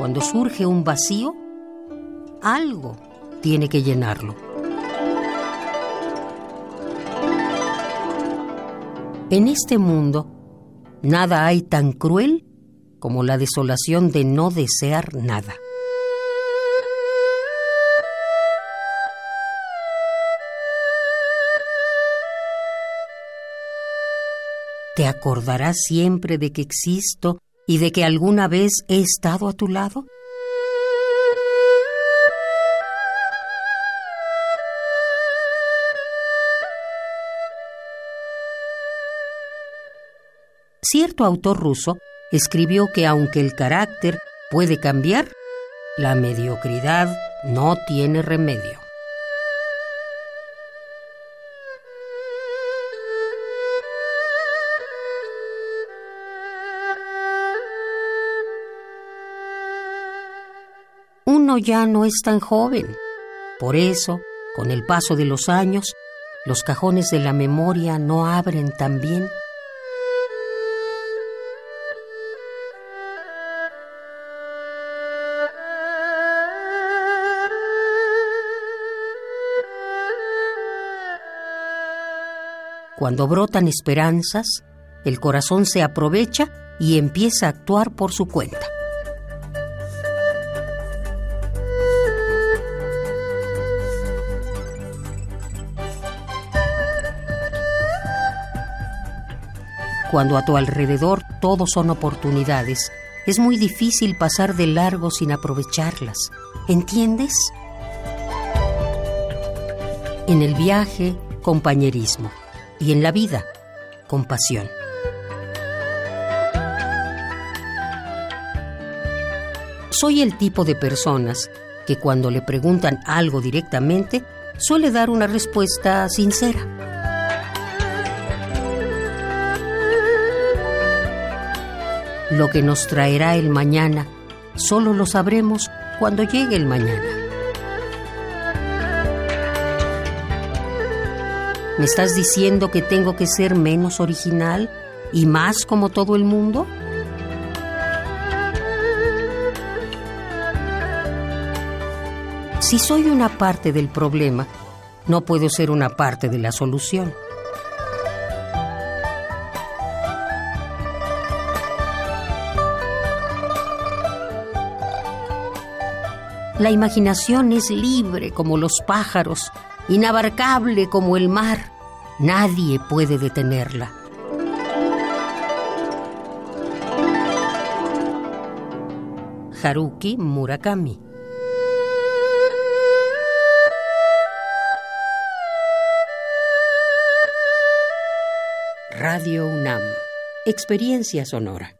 Cuando surge un vacío, algo tiene que llenarlo. En este mundo, nada hay tan cruel como la desolación de no desear nada. ¿Te acordarás siempre de que existo y de que alguna vez he estado a tu lado? Cierto autor ruso escribió que aunque el carácter puede cambiar, la mediocridad no tiene remedio. Uno ya no es tan joven. Por eso, con el paso de los años, los cajones de la memoria no abren tan bien. Cuando brotan esperanzas, el corazón se aprovecha y empieza a actuar por su cuenta. Cuando a tu alrededor todo son oportunidades, es muy difícil pasar de largo sin aprovecharlas. ¿Entiendes? En el viaje, compañerismo y en la vida, compasión. Soy el tipo de personas que cuando le preguntan algo directamente suele dar una respuesta sincera. Lo que nos traerá el mañana solo lo sabremos cuando llegue el mañana. ¿Me estás diciendo que tengo que ser menos original y más como todo el mundo? Si soy una parte del problema, no puedo ser una parte de la solución. La imaginación es libre como los pájaros inabarcable como el mar, nadie puede detenerla. Haruki Murakami. Radio UNAM. Experiencia Sonora